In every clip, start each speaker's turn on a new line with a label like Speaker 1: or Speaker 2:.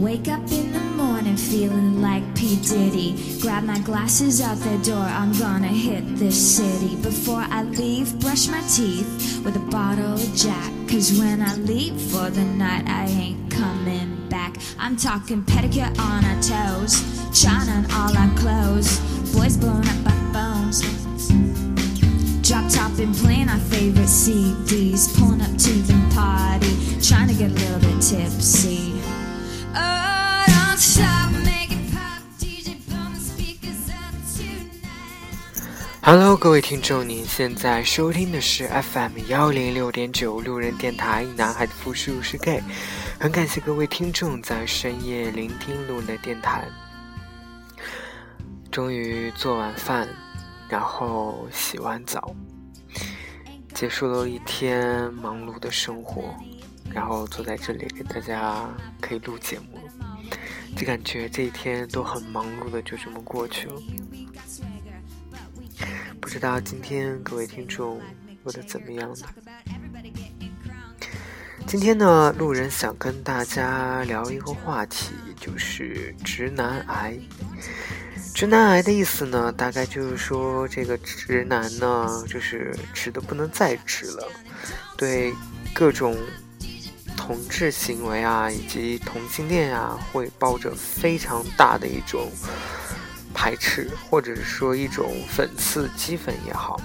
Speaker 1: Wake up in the morning feeling like P. Diddy. Grab my glasses out the door, I'm gonna hit this city. Before I leave, brush my teeth with a bottle of Jack. Cause when I leave for the night, I ain't coming back. I'm talking pedicure on our toes, China on all our clothes, boys blowing up our phones. Drop top and playing our favorite
Speaker 2: 各位听众，您现在收听的是 FM 幺零六点九路人电台，男孩的复数是 gay。很感谢各位听众在深夜聆听路人的电台。终于做完饭，然后洗完澡，结束了一天忙碌的生活，然后坐在这里给大家可以录节目，就感觉这一天都很忙碌的就这么过去了。不知道今天各位听众过得怎么样呢？今天呢，路人想跟大家聊一个话题，就是直男癌。直男癌的意思呢，大概就是说这个直男呢，就是直的不能再直了，对各种同志行为啊，以及同性恋啊，会抱着非常大的一种排斥，或者是说一种讽刺、讥讽也好。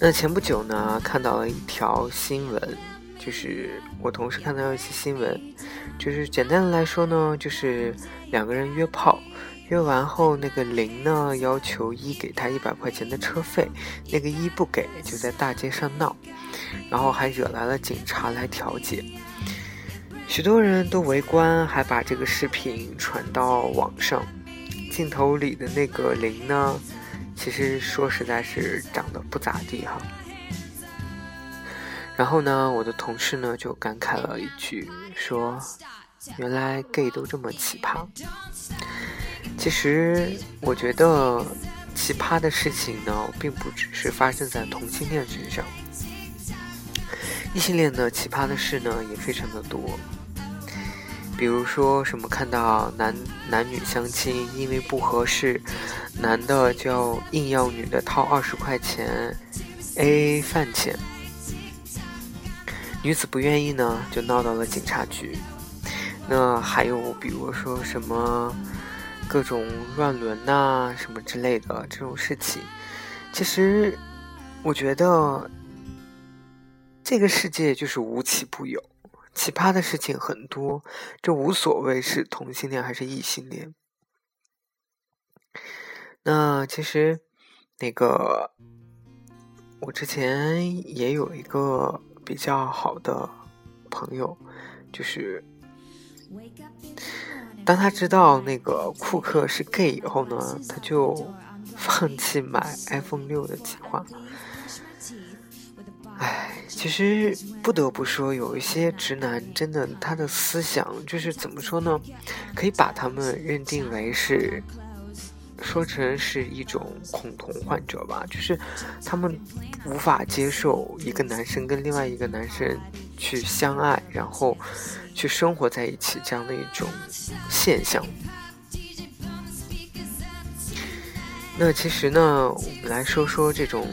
Speaker 2: 那前不久呢，看到了一条新闻，就是我同事看到一些新闻，就是简单的来说呢，就是两个人约炮。约完后，那个零呢要求一给他一百块钱的车费，那个一不给，就在大街上闹，然后还惹来了警察来调解。许多人都围观，还把这个视频传到网上。镜头里的那个零呢，其实说实在是长得不咋地哈。然后呢，我的同事呢就感慨了一句，说：“原来 gay 都这么奇葩。”其实，我觉得奇葩的事情呢，并不只是发生在同性恋身上，异性恋的奇葩的事呢，也非常的多。比如说什么看到男男女相亲，因为不合适，男的就要硬要女的掏二十块钱 A A 饭钱，女子不愿意呢，就闹到了警察局。那还有比如说什么？各种乱伦呐，什么之类的这种事情，其实我觉得这个世界就是无奇不有，奇葩的事情很多，这无所谓是同性恋还是异性恋。那其实那个我之前也有一个比较好的朋友，就是。当他知道那个库克是 gay 以后呢，他就放弃买 iPhone 六的计划。唉，其实不得不说，有一些直男真的，他的思想就是怎么说呢？可以把他们认定为是说成是一种恐同患者吧，就是他们无法接受一个男生跟另外一个男生去相爱，然后。去生活在一起这样的一种现象。那其实呢，我们来说说这种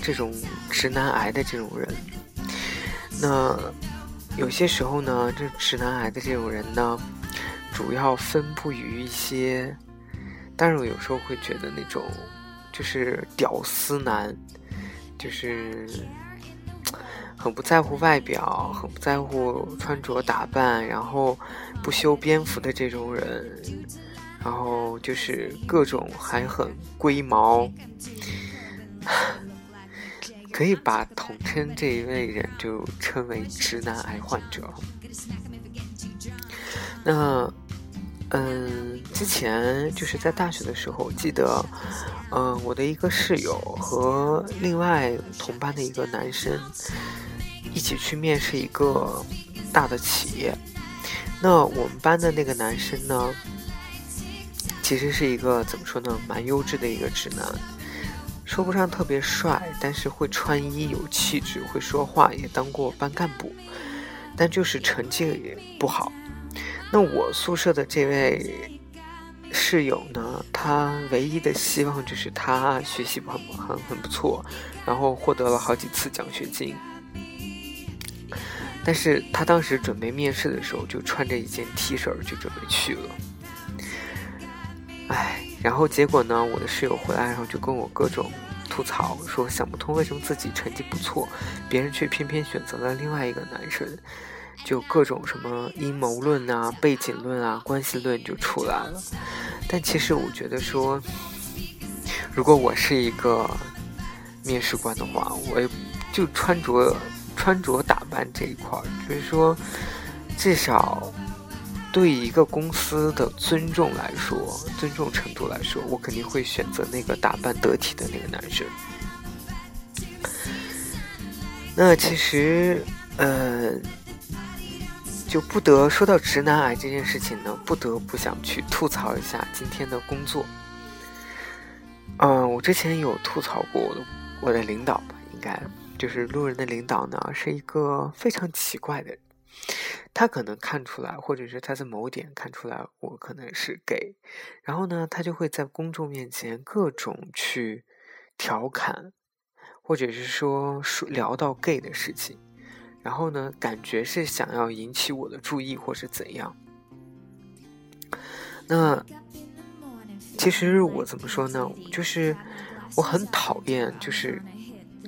Speaker 2: 这种直男癌的这种人。那有些时候呢，这直男癌的这种人呢，主要分布于一些，但是我有时候会觉得那种就是屌丝男，就是。很不在乎外表，很不在乎穿着打扮，然后不修边幅的这种人，然后就是各种还很龟毛，可以把统称这一类人就称为直男癌患者。那，嗯，之前就是在大学的时候，记得，嗯，我的一个室友和另外同班的一个男生。一起去面试一个大的企业，那我们班的那个男生呢，其实是一个怎么说呢，蛮优质的一个直男，说不上特别帅，但是会穿衣有气质，会说话，也当过班干部，但就是成绩也不好。那我宿舍的这位室友呢，他唯一的希望就是他学习很很很不错，然后获得了好几次奖学金。但是他当时准备面试的时候，就穿着一件 T 恤就准备去了。唉，然后结果呢，我的室友回来，然后就跟我各种吐槽，说想不通为什么自己成绩不错，别人却偏偏选择了另外一个男生，就各种什么阴谋论啊、背景论啊、关系论就出来了。但其实我觉得说，如果我是一个面试官的话，我就穿着。穿着打扮这一块儿，就是说，至少对一个公司的尊重来说，尊重程度来说，我肯定会选择那个打扮得体的那个男生。那其实，呃，就不得说到直男癌这件事情呢，不得不想去吐槽一下今天的工作。嗯，我之前有吐槽过我的我的领导吧，应该。就是路人的领导呢，是一个非常奇怪的人。他可能看出来，或者是他在某点看出来我可能是 gay，然后呢，他就会在公众面前各种去调侃，或者是说说聊到 gay 的事情，然后呢，感觉是想要引起我的注意，或是怎样。那其实我怎么说呢？就是我很讨厌，就是。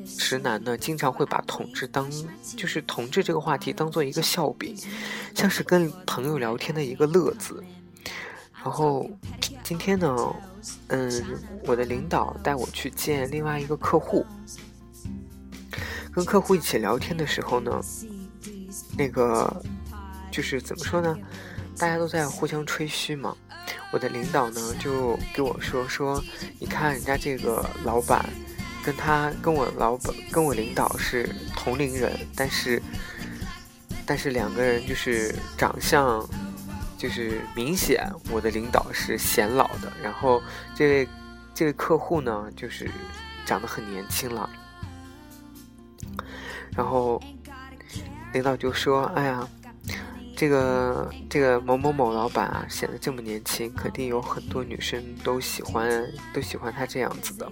Speaker 2: 直男呢，经常会把同志当，就是同志这个话题当做一个笑柄，像是跟朋友聊天的一个乐子。然后今天呢，嗯，我的领导带我去见另外一个客户，跟客户一起聊天的时候呢，那个就是怎么说呢？大家都在互相吹嘘嘛。我的领导呢就给我说说，你看人家这个老板。跟他跟我老板跟我领导是同龄人，但是但是两个人就是长相就是明显，我的领导是显老的，然后这位这位客户呢就是长得很年轻了，然后领导就说：“哎呀，这个这个某某某老板啊，显得这么年轻，肯定有很多女生都喜欢都喜欢他这样子的。”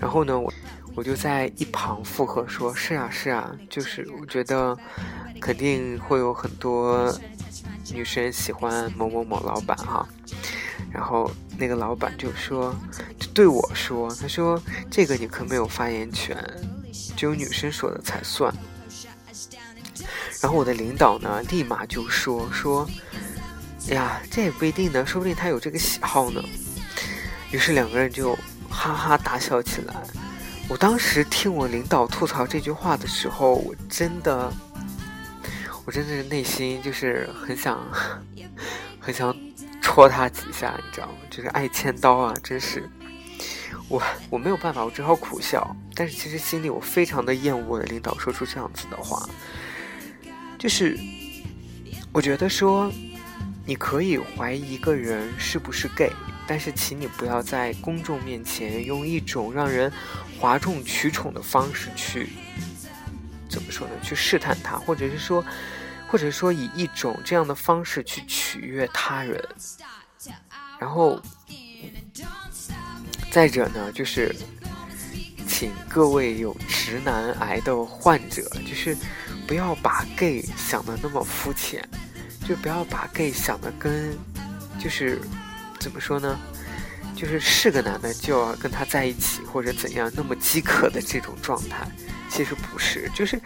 Speaker 2: 然后呢，我我就在一旁附和说：“是啊，是啊，就是我觉得肯定会有很多女生喜欢某某某老板哈。”然后那个老板就说：“就对我说，他说这个你可没有发言权，只有女生说的才算。”然后我的领导呢，立马就说：“说，哎呀，这也不一定呢，说不定他有这个喜好呢。”于是两个人就。哈哈大笑起来。我当时听我领导吐槽这句话的时候，我真的，我真的是内心就是很想，很想戳他几下，你知道吗？就是爱千刀啊，真是。我我没有办法，我只好苦笑。但是其实心里我非常的厌恶我的领导说出这样子的话。就是我觉得说，你可以怀疑一个人是不是 gay。但是，请你不要在公众面前用一种让人哗众取宠的方式去怎么说呢？去试探他，或者是说，或者说以一种这样的方式去取悦他人。然后，再者呢，就是请各位有直男癌的患者，就是不要把 gay 想的那么肤浅，就不要把 gay 想的跟就是。怎么说呢？就是是个男的就要跟他在一起，或者怎样那么饥渴的这种状态，其实不是。就是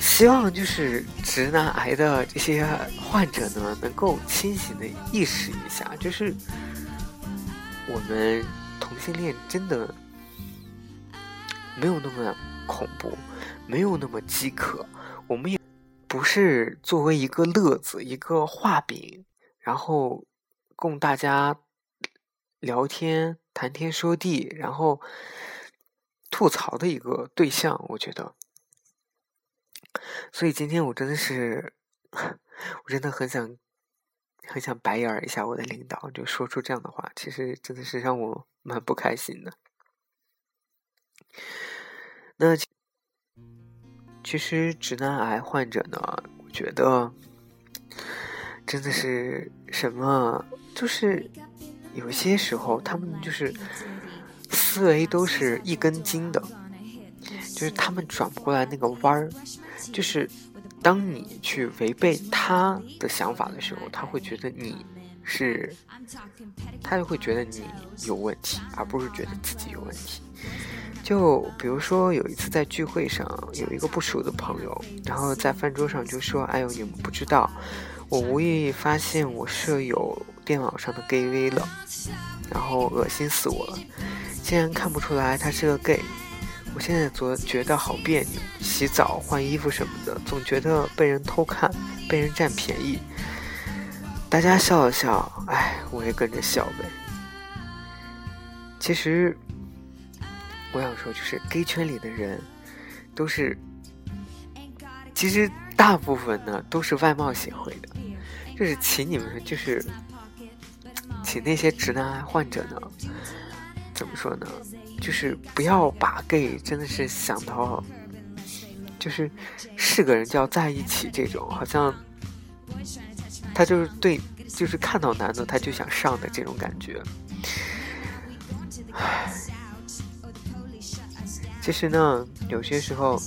Speaker 2: 希望就是直男癌的这些患者呢，能够清醒的意识一下，就是我们同性恋真的没有那么恐怖，没有那么饥渴，我们也不是作为一个乐子，一个画饼，然后。供大家聊天、谈天说地，然后吐槽的一个对象，我觉得。所以今天我真的是，我真的很想很想白眼一下我的领导，就说出这样的话，其实真的是让我蛮不开心的。那其实直男癌患者呢，我觉得真的是什么，就是有些时候他们就是思维都是一根筋的，就是他们转不过来那个弯儿，就是当你去违背他的想法的时候，他会觉得你是，他就会觉得你有问题，而不是觉得自己有问题。就比如说有一次在聚会上，有一个不熟的朋友，然后在饭桌上就说：“哎呦，你们不知道，我无意发现我舍友电脑上的 gay v 了，然后恶心死我了，竟然看不出来他是个 gay。我现在总觉得好别扭，洗澡、换衣服什么的，总觉得被人偷看，被人占便宜。”大家笑了笑，哎，我也跟着笑呗。其实。我想说，就是 gay 圈里的人，都是，其实大部分呢都是外貌协会的，就是请你们，就是请那些直男癌患者呢，怎么说呢？就是不要把 gay 真的是想到，就是是个人就要在一起这种，好像他就是对，就是看到男的他就想上的这种感觉，唉。其实呢，有些时候，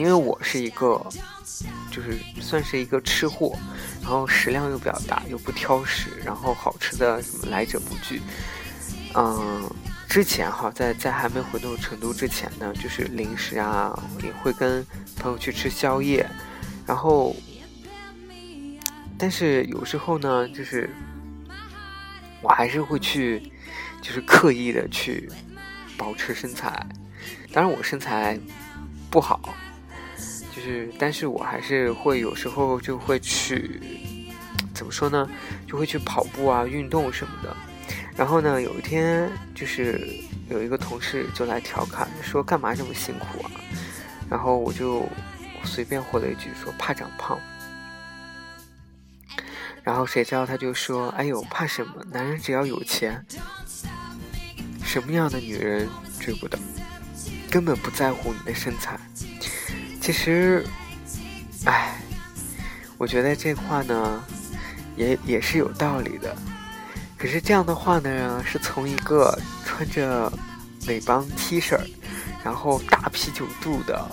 Speaker 2: 因为我是一个，就是算是一个吃货，然后食量又比较大，又不挑食，然后好吃的什么来者不拒。嗯，之前哈，在在还没回到成都之前呢，就是零食啊，也会跟朋友去吃宵夜，然后，但是有时候呢，就是我还是会去，就是刻意的去。保持身材，当然我身材不好，就是，但是我还是会有时候就会去，怎么说呢，就会去跑步啊，运动什么的。然后呢，有一天就是有一个同事就来调侃说：“干嘛这么辛苦啊？”然后我就随便回了一句说：“怕长胖。”然后谁知道他就说：“哎呦，怕什么？男人只要有钱。”什么样的女人追不到？根本不在乎你的身材。其实，哎，我觉得这话呢，也也是有道理的。可是这样的话呢，是从一个穿着美邦 T 恤，然后大啤酒肚的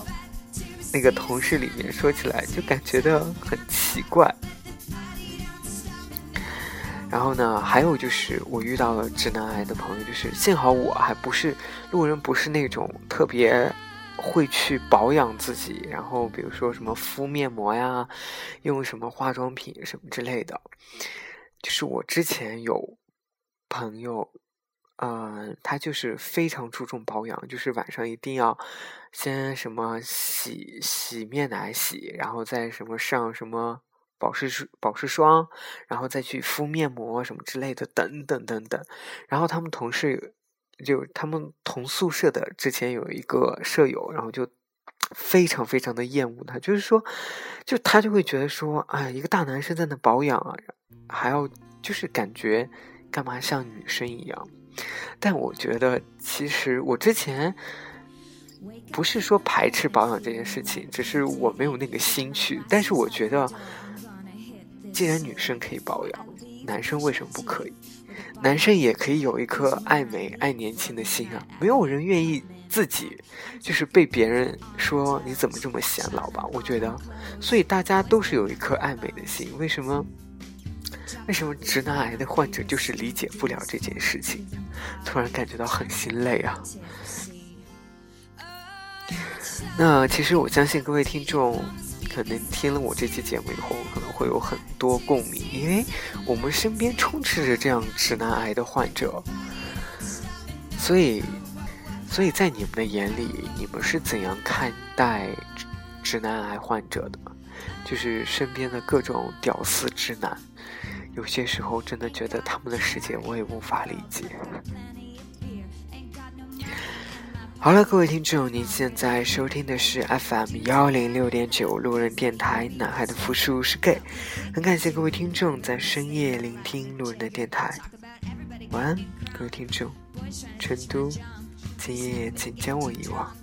Speaker 2: 那个同事里面说起来，就感觉的很奇怪。然后呢，还有就是我遇到了直男癌的朋友，就是幸好我还不是路人，不是那种特别会去保养自己，然后比如说什么敷面膜呀，用什么化妆品什么之类的。就是我之前有朋友，嗯，他就是非常注重保养，就是晚上一定要先什么洗洗面奶洗，然后再什么上什么。保湿、保湿霜，然后再去敷面膜什么之类的，等等等等。然后他们同事就他们同宿舍的之前有一个舍友，然后就非常非常的厌恶他，就是说，就他就会觉得说，哎，一个大男生在那保养啊，还要就是感觉干嘛像女生一样。但我觉得，其实我之前不是说排斥保养这件事情，只是我没有那个心去。但是我觉得。既然女生可以保养，男生为什么不可以？男生也可以有一颗爱美、爱年轻的心啊！没有人愿意自己就是被别人说你怎么这么显老吧？我觉得，所以大家都是有一颗爱美的心。为什么？为什么直男癌的患者就是理解不了这件事情？突然感觉到很心累啊！那其实我相信各位听众。可能听了我这期节目以后，可能会有很多共鸣，因为我们身边充斥着这样直男癌的患者，所以，所以在你们的眼里，你们是怎样看待直男癌患者的？就是身边的各种屌丝直男，有些时候真的觉得他们的世界我也无法理解。好了，各位听众，您现在收听的是 FM 幺零六点九路人电台，男孩的复数是 gay，很感谢各位听众在深夜聆听路人的电台，晚安，各位听众，成都，今夜请将我遗忘。